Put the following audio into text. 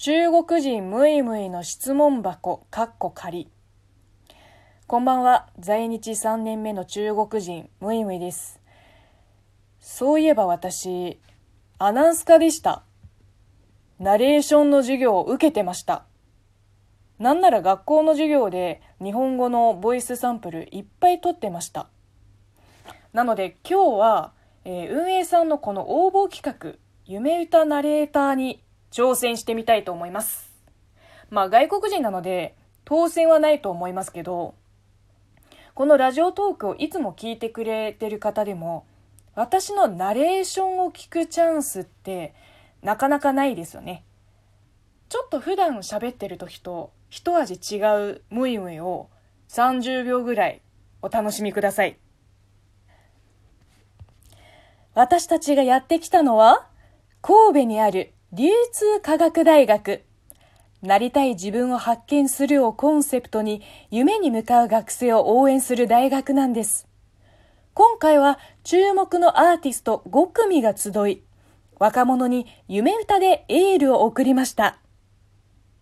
中国人ムイムイの質問箱、かっこ仮。こんばんは。在日3年目の中国人、ムイムイです。そういえば私、アナウンス科でした。ナレーションの授業を受けてました。なんなら学校の授業で日本語のボイスサンプルいっぱい取ってました。なので今日は、えー、運営さんのこの応募企画、夢歌ナレーターに挑戦してみたいと思います。まあ外国人なので当選はないと思いますけど、このラジオトークをいつも聞いてくれてる方でも、私のナレーションを聞くチャンスってなかなかないですよね。ちょっと普段喋ってる時と一味違うムイムイを30秒ぐらいお楽しみください。私たちがやってきたのは神戸にある流通科学大学。なりたい自分を発見するをコンセプトに夢に向かう学生を応援する大学なんです。今回は注目のアーティスト5組が集い、若者に夢歌でエールを送りました。